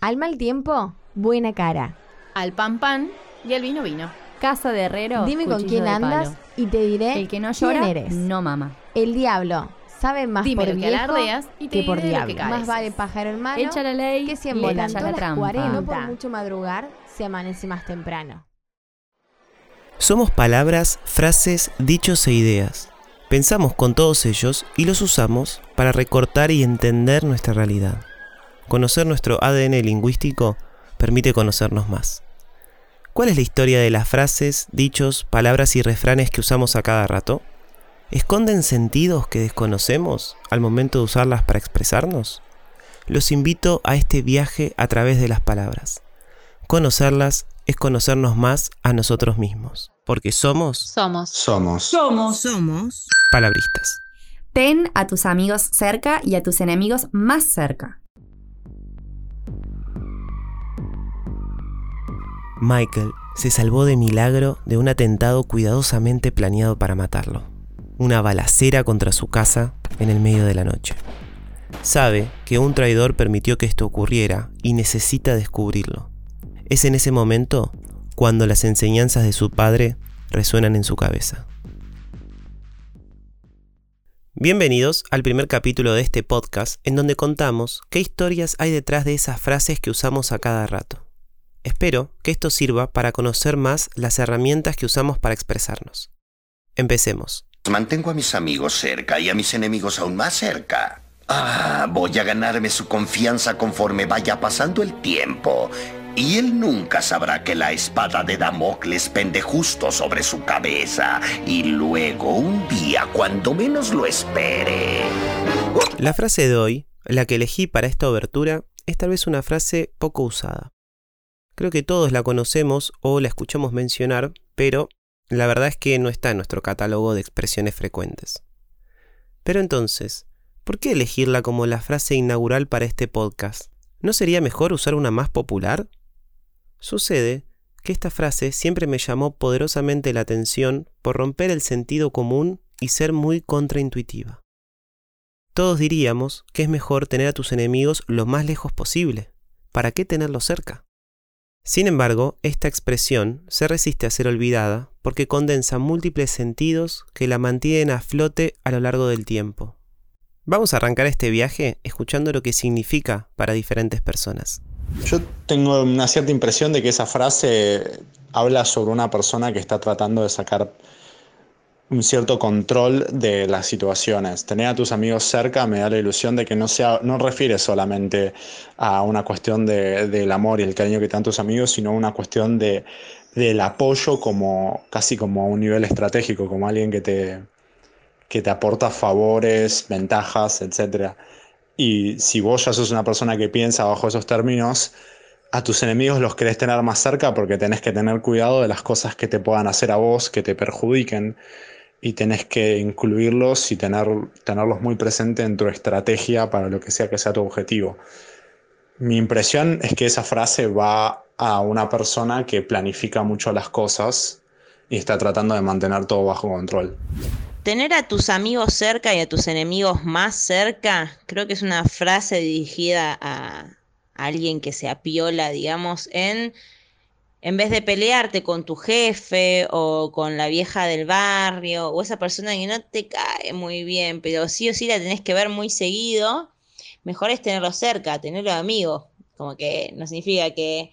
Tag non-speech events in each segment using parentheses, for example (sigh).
Al mal tiempo, buena cara. Al pan pan y al vino vino. Casa de herrero. Dime con quién andas palo. y te diré El que no quién llora, eres. no mama. El diablo sabe más Dime por lo que viejo alardeas y te que por diré lo que diablo. Más vale pájaro en mano Echa la ley, que echa la Las trampa. 40. No por mucho madrugar se amanece más temprano. Somos palabras, frases, dichos e ideas. Pensamos con todos ellos y los usamos para recortar y entender nuestra realidad. Conocer nuestro ADN lingüístico permite conocernos más. ¿Cuál es la historia de las frases, dichos, palabras y refranes que usamos a cada rato? ¿Esconden sentidos que desconocemos al momento de usarlas para expresarnos? Los invito a este viaje a través de las palabras. Conocerlas es conocernos más a nosotros mismos, porque somos Somos. Somos. Somos palabristas. Ten a tus amigos cerca y a tus enemigos más cerca. Michael se salvó de milagro de un atentado cuidadosamente planeado para matarlo. Una balacera contra su casa en el medio de la noche. Sabe que un traidor permitió que esto ocurriera y necesita descubrirlo. Es en ese momento cuando las enseñanzas de su padre resuenan en su cabeza. Bienvenidos al primer capítulo de este podcast en donde contamos qué historias hay detrás de esas frases que usamos a cada rato. Espero que esto sirva para conocer más las herramientas que usamos para expresarnos. Empecemos. Mantengo a mis amigos cerca y a mis enemigos aún más cerca. Ah, voy a ganarme su confianza conforme vaya pasando el tiempo. Y él nunca sabrá que la espada de Damocles pende justo sobre su cabeza. Y luego, un día, cuando menos lo espere. La frase de hoy, la que elegí para esta obertura, es tal vez una frase poco usada. Creo que todos la conocemos o la escuchamos mencionar, pero la verdad es que no está en nuestro catálogo de expresiones frecuentes. Pero entonces, ¿por qué elegirla como la frase inaugural para este podcast? ¿No sería mejor usar una más popular? Sucede que esta frase siempre me llamó poderosamente la atención por romper el sentido común y ser muy contraintuitiva. Todos diríamos que es mejor tener a tus enemigos lo más lejos posible. ¿Para qué tenerlos cerca? Sin embargo, esta expresión se resiste a ser olvidada porque condensa múltiples sentidos que la mantienen a flote a lo largo del tiempo. Vamos a arrancar este viaje escuchando lo que significa para diferentes personas. Yo tengo una cierta impresión de que esa frase habla sobre una persona que está tratando de sacar un cierto control de las situaciones. Tener a tus amigos cerca me da la ilusión de que no, sea, no refiere solamente a una cuestión de- del amor y el cariño que te dan tus amigos, sino una cuestión de, del apoyo como casi como a un nivel estratégico, como alguien que te, que te aporta favores, ventajas, etc. Y si vos ya sos una persona que piensa bajo esos términos, a tus enemigos los querés tener más cerca porque tenés que tener cuidado de las cosas que te puedan hacer a vos, que te perjudiquen, y tenés que incluirlos y tener, tenerlos muy presente en tu estrategia para lo que sea que sea tu objetivo. Mi impresión es que esa frase va a una persona que planifica mucho las cosas y está tratando de mantener todo bajo control. Tener a tus amigos cerca y a tus enemigos más cerca, creo que es una frase dirigida a alguien que se apiola, digamos, en en vez de pelearte con tu jefe o con la vieja del barrio o esa persona que no te cae muy bien, pero sí o sí la tenés que ver muy seguido, mejor es tenerlo cerca, tenerlo amigo. Como que no significa que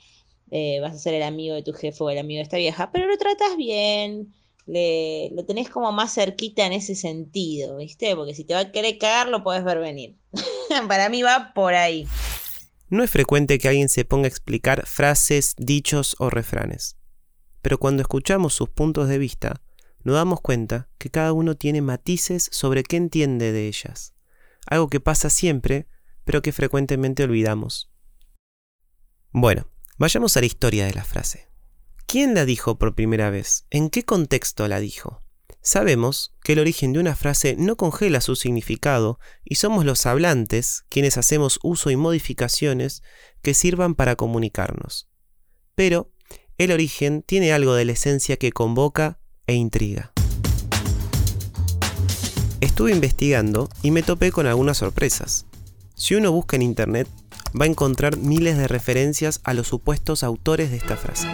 eh, vas a ser el amigo de tu jefe o el amigo de esta vieja, pero lo tratas bien, le, lo tenés como más cerquita en ese sentido, ¿viste? Porque si te va a querer cagar, lo podés ver venir. (laughs) Para mí va por ahí. No es frecuente que alguien se ponga a explicar frases, dichos o refranes. Pero cuando escuchamos sus puntos de vista, nos damos cuenta que cada uno tiene matices sobre qué entiende de ellas. Algo que pasa siempre, pero que frecuentemente olvidamos. Bueno, vayamos a la historia de la frase. ¿Quién la dijo por primera vez? ¿En qué contexto la dijo? Sabemos que el origen de una frase no congela su significado y somos los hablantes quienes hacemos uso y modificaciones que sirvan para comunicarnos. Pero el origen tiene algo de la esencia que convoca e intriga. Estuve investigando y me topé con algunas sorpresas. Si uno busca en internet, va a encontrar miles de referencias a los supuestos autores de esta frase.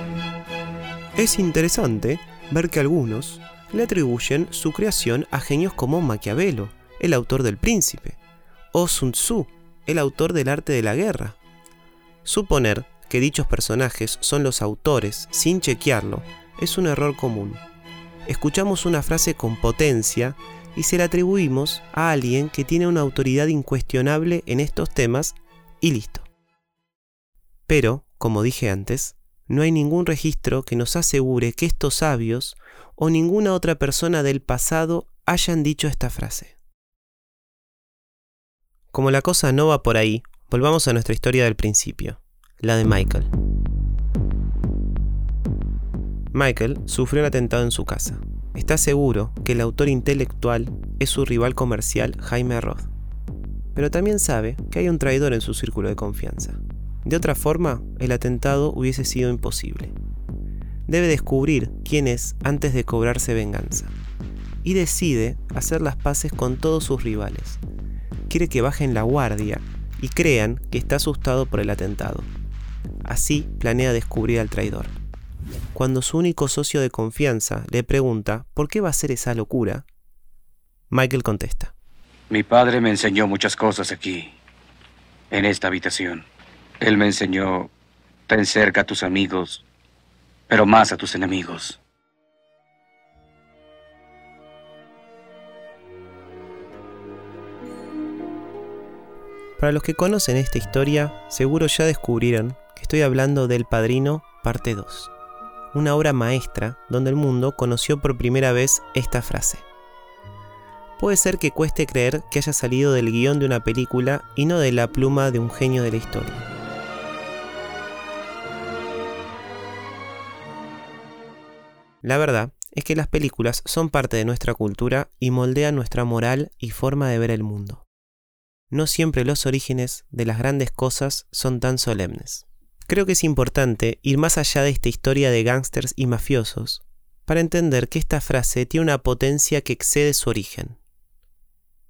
Es interesante ver que algunos le atribuyen su creación a genios como Maquiavelo, el autor del Príncipe, o Sun Tzu, el autor del arte de la guerra. Suponer que dichos personajes son los autores sin chequearlo es un error común. Escuchamos una frase con potencia y se la atribuimos a alguien que tiene una autoridad incuestionable en estos temas y listo. Pero, como dije antes, no hay ningún registro que nos asegure que estos sabios o ninguna otra persona del pasado hayan dicho esta frase. Como la cosa no va por ahí, volvamos a nuestra historia del principio, la de Michael. Michael sufrió un atentado en su casa. Está seguro que el autor intelectual es su rival comercial Jaime Roth. Pero también sabe que hay un traidor en su círculo de confianza. De otra forma, el atentado hubiese sido imposible. Debe descubrir quién es antes de cobrarse venganza. Y decide hacer las paces con todos sus rivales. Quiere que bajen la guardia y crean que está asustado por el atentado. Así planea descubrir al traidor. Cuando su único socio de confianza le pregunta por qué va a hacer esa locura, Michael contesta. Mi padre me enseñó muchas cosas aquí, en esta habitación. Él me enseñó, ten cerca a tus amigos, pero más a tus enemigos. Para los que conocen esta historia, seguro ya descubrieron que estoy hablando del Padrino, parte 2, una obra maestra donde el mundo conoció por primera vez esta frase. Puede ser que cueste creer que haya salido del guion de una película y no de la pluma de un genio de la historia. La verdad es que las películas son parte de nuestra cultura y moldean nuestra moral y forma de ver el mundo no siempre los orígenes de las grandes cosas son tan solemnes. Creo que es importante ir más allá de esta historia de gángsters y mafiosos para entender que esta frase tiene una potencia que excede su origen.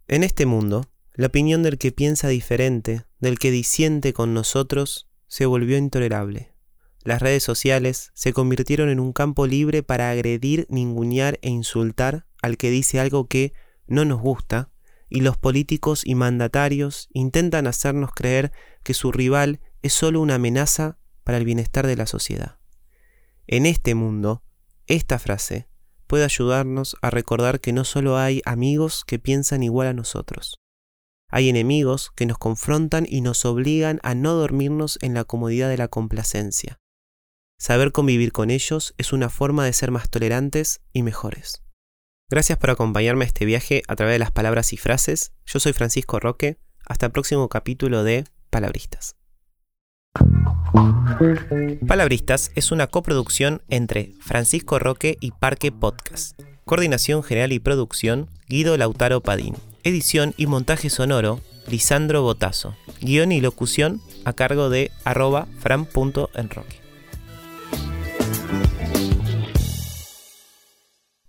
En este mundo, la opinión del que piensa diferente, del que disiente con nosotros, se volvió intolerable. Las redes sociales se convirtieron en un campo libre para agredir, ningunear e insultar al que dice algo que no nos gusta y los políticos y mandatarios intentan hacernos creer que su rival es solo una amenaza para el bienestar de la sociedad. En este mundo, esta frase puede ayudarnos a recordar que no solo hay amigos que piensan igual a nosotros. Hay enemigos que nos confrontan y nos obligan a no dormirnos en la comodidad de la complacencia. Saber convivir con ellos es una forma de ser más tolerantes y mejores. Gracias por acompañarme a este viaje a través de las palabras y frases. Yo soy Francisco Roque. Hasta el próximo capítulo de Palabristas. Palabristas es una coproducción entre Francisco Roque y Parque Podcast. Coordinación general y producción, Guido Lautaro Padín. Edición y montaje sonoro, Lisandro Botazo. Guión y locución a cargo de arroba fran.enroque.